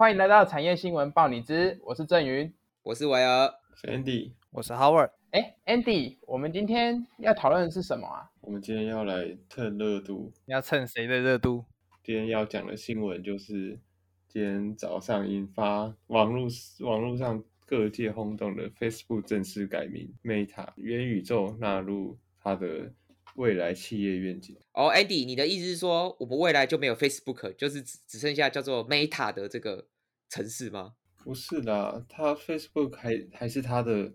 欢迎来到产业新闻报你知，我是郑云，我是维尔，是 Andy，我是 Howard。哎，Andy，我们今天要讨论的是什么啊？我们今天要来蹭热度，要蹭谁的热度？今天要讲的新闻就是今天早上引发网络网络上各界轰动的 Facebook 正式改名 Meta，元宇宙纳入它的未来企业愿景。哦，Andy，你的意思是说我们未来就没有 Facebook，就是只只剩下叫做 Meta 的这个城市吗？不是的，它 Facebook 还还是它的。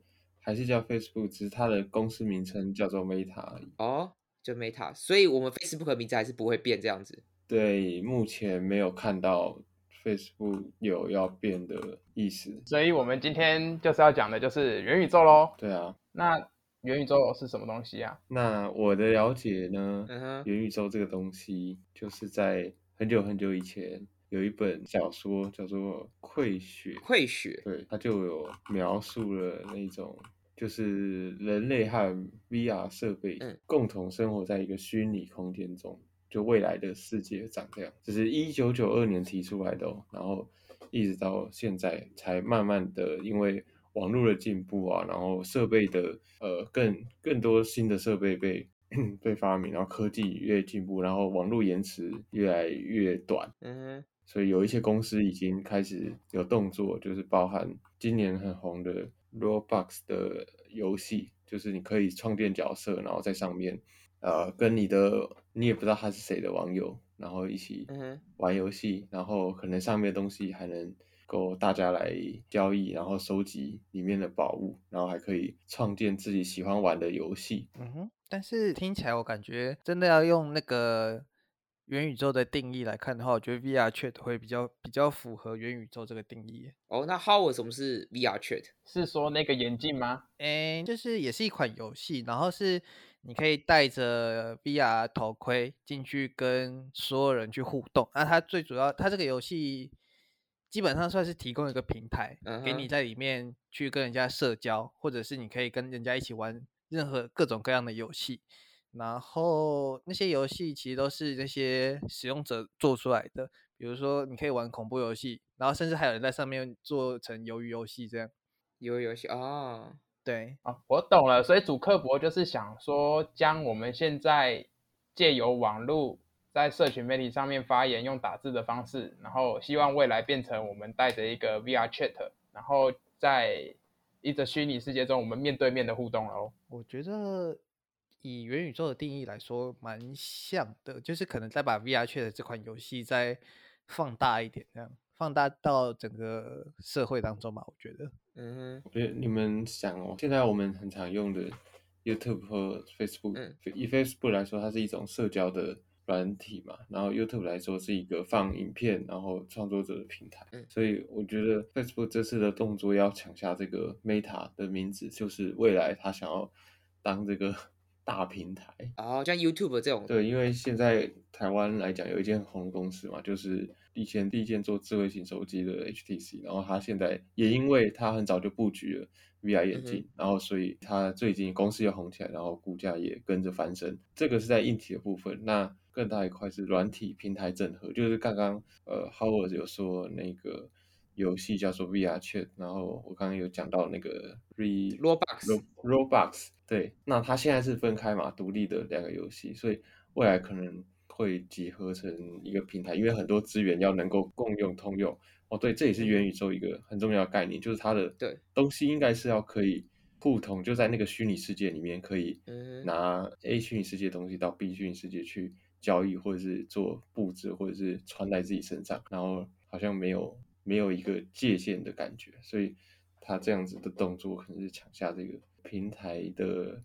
还是叫 Facebook，只是它的公司名称叫做 Meta 而已。哦，就 Meta，所以我们 Facebook 名字还是不会变这样子。对，目前没有看到 Facebook 有要变的意思。所以我们今天就是要讲的就是元宇宙喽。对啊，那元宇宙是什么东西啊？那我的了解呢，元宇宙这个东西就是在很久很久以前。有一本小说叫做《溃血》，溃血，对，它就有描述了那种，就是人类和 VR 设备共同生活在一个虚拟空间中，就未来的世界长这样。这是一九九二年提出来的，哦然后一直到现在才慢慢的，因为网络的进步啊，然后设备的呃更更多新的设备被 被发明，然后科技越进步，然后网络延迟越来越短，嗯。所以有一些公司已经开始有动作，就是包含今年很红的 Roblox 的游戏，就是你可以创建角色，然后在上面，呃，跟你的你也不知道他是谁的网友，然后一起玩游戏，然后可能上面的东西还能够大家来交易，然后收集里面的宝物，然后还可以创建自己喜欢玩的游戏。嗯哼，但是听起来我感觉真的要用那个。元宇宙的定义来看的话，我觉得 VR Chat 会比较比较符合元宇宙这个定义。哦，那 How 什么是 VR Chat？是说那个眼镜吗？诶，就是也是一款游戏，然后是你可以戴着 VR 头盔进去跟所有人去互动。那它最主要，它这个游戏基本上算是提供一个平台，给你在里面去跟人家社交，或者是你可以跟人家一起玩任何各种各样的游戏。然后那些游戏其实都是那些使用者做出来的，比如说你可以玩恐怖游戏，然后甚至还有人在上面做成鱿鱼游戏这样。鱿鱼游戏啊，对啊，我懂了。所以主客博就是想说，将我们现在借由网络在社群媒体上面发言，用打字的方式，然后希望未来变成我们带着一个 VR Chat，然后在一个虚拟世界中，我们面对面的互动喽。我觉得。以元宇宙的定义来说，蛮像的，就是可能再把 VR Chat 这款游戏再放大一点，这样放大到整个社会当中吧。我觉得，嗯，我觉得你们想哦，现在我们很常用的 YouTube 和 Facebook，以 Facebook 来说，它是一种社交的软体嘛，然后 YouTube 来说是一个放影片然后创作者的平台，所以我觉得 Facebook 这次的动作要抢下这个 Meta 的名字，就是未来他想要当这个。大平台哦，像 YouTube 这种，对，因为现在台湾来讲有一间很红的公司嘛，就是以前第一件做智慧型手机的 HTC，然后它现在也因为它很早就布局了 VR 眼镜，然后所以它最近公司又红起来，然后股价也跟着翻身。这个是在硬体的部分，那更大一块是软体平台整合，就是刚刚呃 Howard 有说那个。游戏叫做 VR Chat，然后我刚刚有讲到那个 Roblox Roblox，对，那它现在是分开嘛，独立的两个游戏，所以未来可能会集合成一个平台，因为很多资源要能够共用通用。哦，对，这也是元宇宙一个很重要的概念，就是它的对东西应该是要可以互通，就在那个虚拟世界里面可以拿 A 虚拟世界的东西到 B 虚拟世界去交易，或者是做布置，或者是穿在自己身上，然后好像没有。没有一个界限的感觉，所以他这样子的动作可能是抢下这个平台的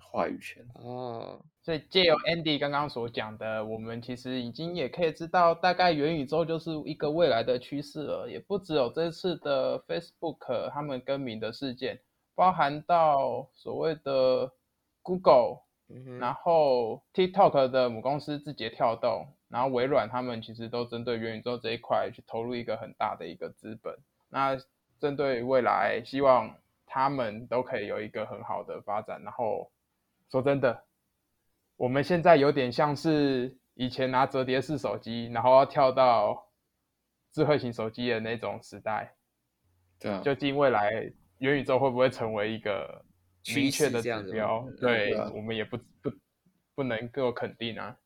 话语权哦。所以借由 Andy 刚刚所讲的，我们其实已经也可以知道，大概元宇宙就是一个未来的趋势了。也不只有这次的 Facebook 他们更名的事件，包含到所谓的 Google，然后 TikTok 的母公司字节跳动。然后微软他们其实都针对元宇宙这一块去投入一个很大的一个资本。那针对未来，希望他们都可以有一个很好的发展。然后说真的，我们现在有点像是以前拿折叠式手机，然后要跳到智慧型手机的那种时代。对啊，究竟未来元宇宙会不会成为一个明确的指标？对我们也不不不能够肯定啊。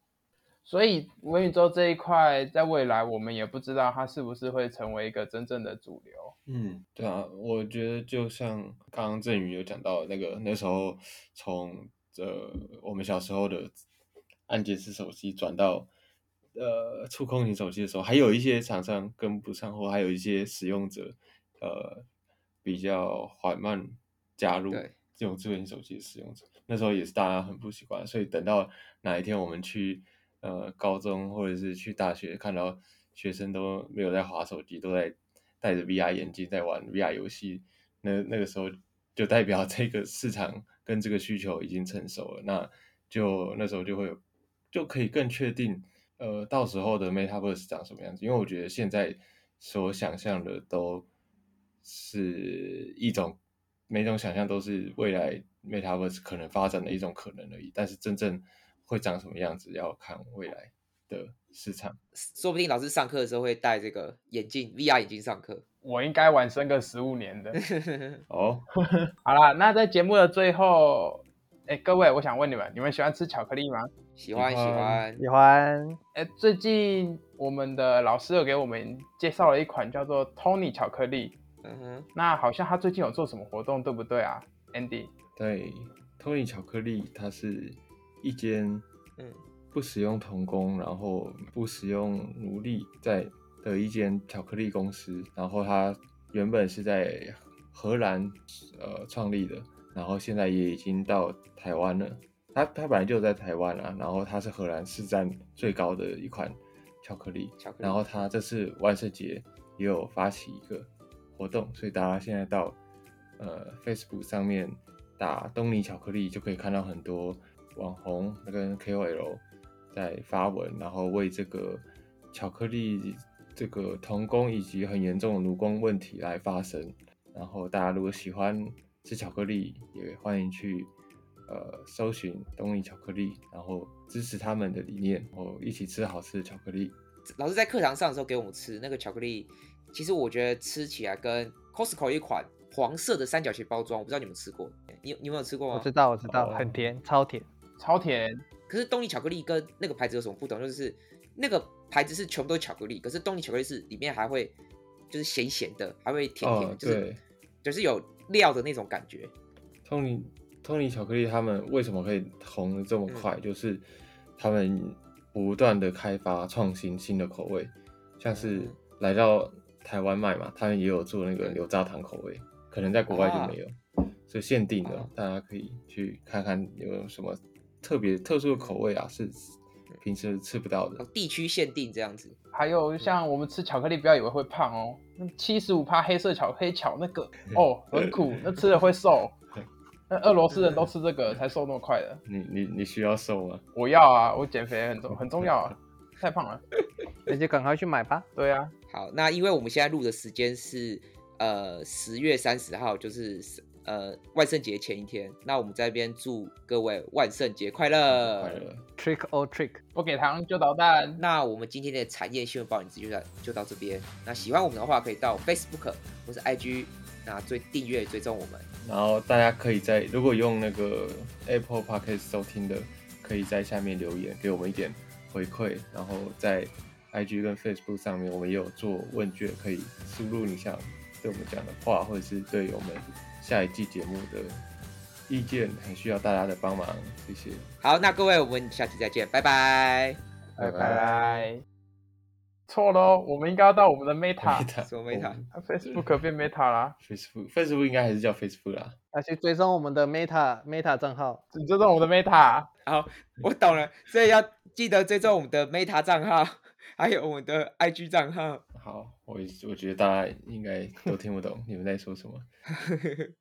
所以元宇宙这一块，在未来我们也不知道它是不是会成为一个真正的主流。嗯，对啊，我觉得就像刚刚振宇有讲到那个那时候从呃我们小时候的按键式手机转到呃触控型手机的时候，还有一些厂商跟不上，或还有一些使用者呃比较缓慢加入这这种智能手机的使用者，那时候也是大家很不习惯，所以等到哪一天我们去。呃，高中或者是去大学，看到学生都没有在划手机，都在戴着 VR 眼镜在玩 VR 游戏，那那个时候就代表这个市场跟这个需求已经成熟了，那就那时候就会有就可以更确定，呃，到时候的 MetaVerse 长什么样子。因为我觉得现在所想象的都是一种每种想象都是未来 MetaVerse 可能发展的一种可能而已，但是真正。会长什么样子，要看未来的市场。说不定老师上课的时候会戴这个眼镜，VR 眼镜上课。我应该晚生个十五年的。哦，好啦，那在节目的最后，哎，各位，我想问你们，你们喜欢吃巧克力吗？喜欢，喜欢，喜欢。哎，最近我们的老师有给我们介绍了一款叫做 Tony 巧克力。嗯哼。那好像他最近有做什么活动，对不对啊，Andy？对，Tony 巧克力，它是。一间嗯不使用童工，然后不使用奴隶在的一间巧克力公司，然后它原本是在荷兰呃创立的，然后现在也已经到台湾了。它它本来就在台湾啊，然后它是荷兰市占最高的一款巧克力，然后它这次万圣节也有发起一个活动，所以大家现在到呃 Facebook 上面打东尼巧克力就可以看到很多。网红那个 KOL 在发文，然后为这个巧克力这个童工以及很严重的奴工问题来发声。然后大家如果喜欢吃巧克力，也欢迎去呃搜寻东尼巧克力，然后支持他们的理念，然后一起吃好吃的巧克力。老师在课堂上的时候给我们吃那个巧克力，其实我觉得吃起来跟 Costco 一款黄色的三角形包装，我不知道你们吃过，你你有没有吃过吗？我知道，我知道，很甜，超甜。超甜，可是东尼巧克力跟那个牌子有什么不同？就是那个牌子是全部都是巧克力，可是东尼巧克力是里面还会就是咸咸的，还会甜甜，就是就是有料的那种感觉。东尼东尼巧克力他们为什么可以红的这么快？就是他们不断的开发创新新的口味，像是来到台湾卖嘛，他们也有做那个牛轧糖口味，可能在国外就没有，所以限定的，大家可以去看看有什么。特别特殊的口味啊，是平时吃不到的，地区限定这样子。还有像我们吃巧克力，不要以为会胖哦。那七十五帕黑色巧黑巧那个 哦，很苦，那吃了会瘦。那俄罗斯人都吃这个才瘦那么快的。你你你需要瘦吗？我要啊，我减肥很重很重要啊，太胖了。那就赶快去买吧。对啊。好，那因为我们现在录的时间是呃十月三十号，就是。呃，万圣节前一天，那我们这边祝各位万圣节快乐，快乐，Trick or Trick，不给糖就捣蛋。那我们今天的产业新闻报，你就到就到这边。那喜欢我们的话，可以到 Facebook 或是 IG，那追订阅追踪我们。然后大家可以在如果用那个 Apple Podcast 收听的，可以在下面留言给我们一点回馈。然后在 IG 跟 Facebook 上面，我们也有做问卷，可以输入你想对我们讲的话，或者是对我们。下一季节目的意见很需要大家的帮忙，谢谢。好，那各位，我们下期再见，拜拜，拜拜。错喽，我们应该要到我们的 Meta，什么 Meta？Facebook 变 Meta 啦，Facebook，Facebook 应该还是叫 Facebook 啦。要去追踪我们的 Meta Meta 账号，你追踪我们的 Meta。好，我懂了，所以要记得追踪我们的 Meta 账号，还有我们的 IG 账号。好，我我觉得大家应该都听不懂你们在说什么。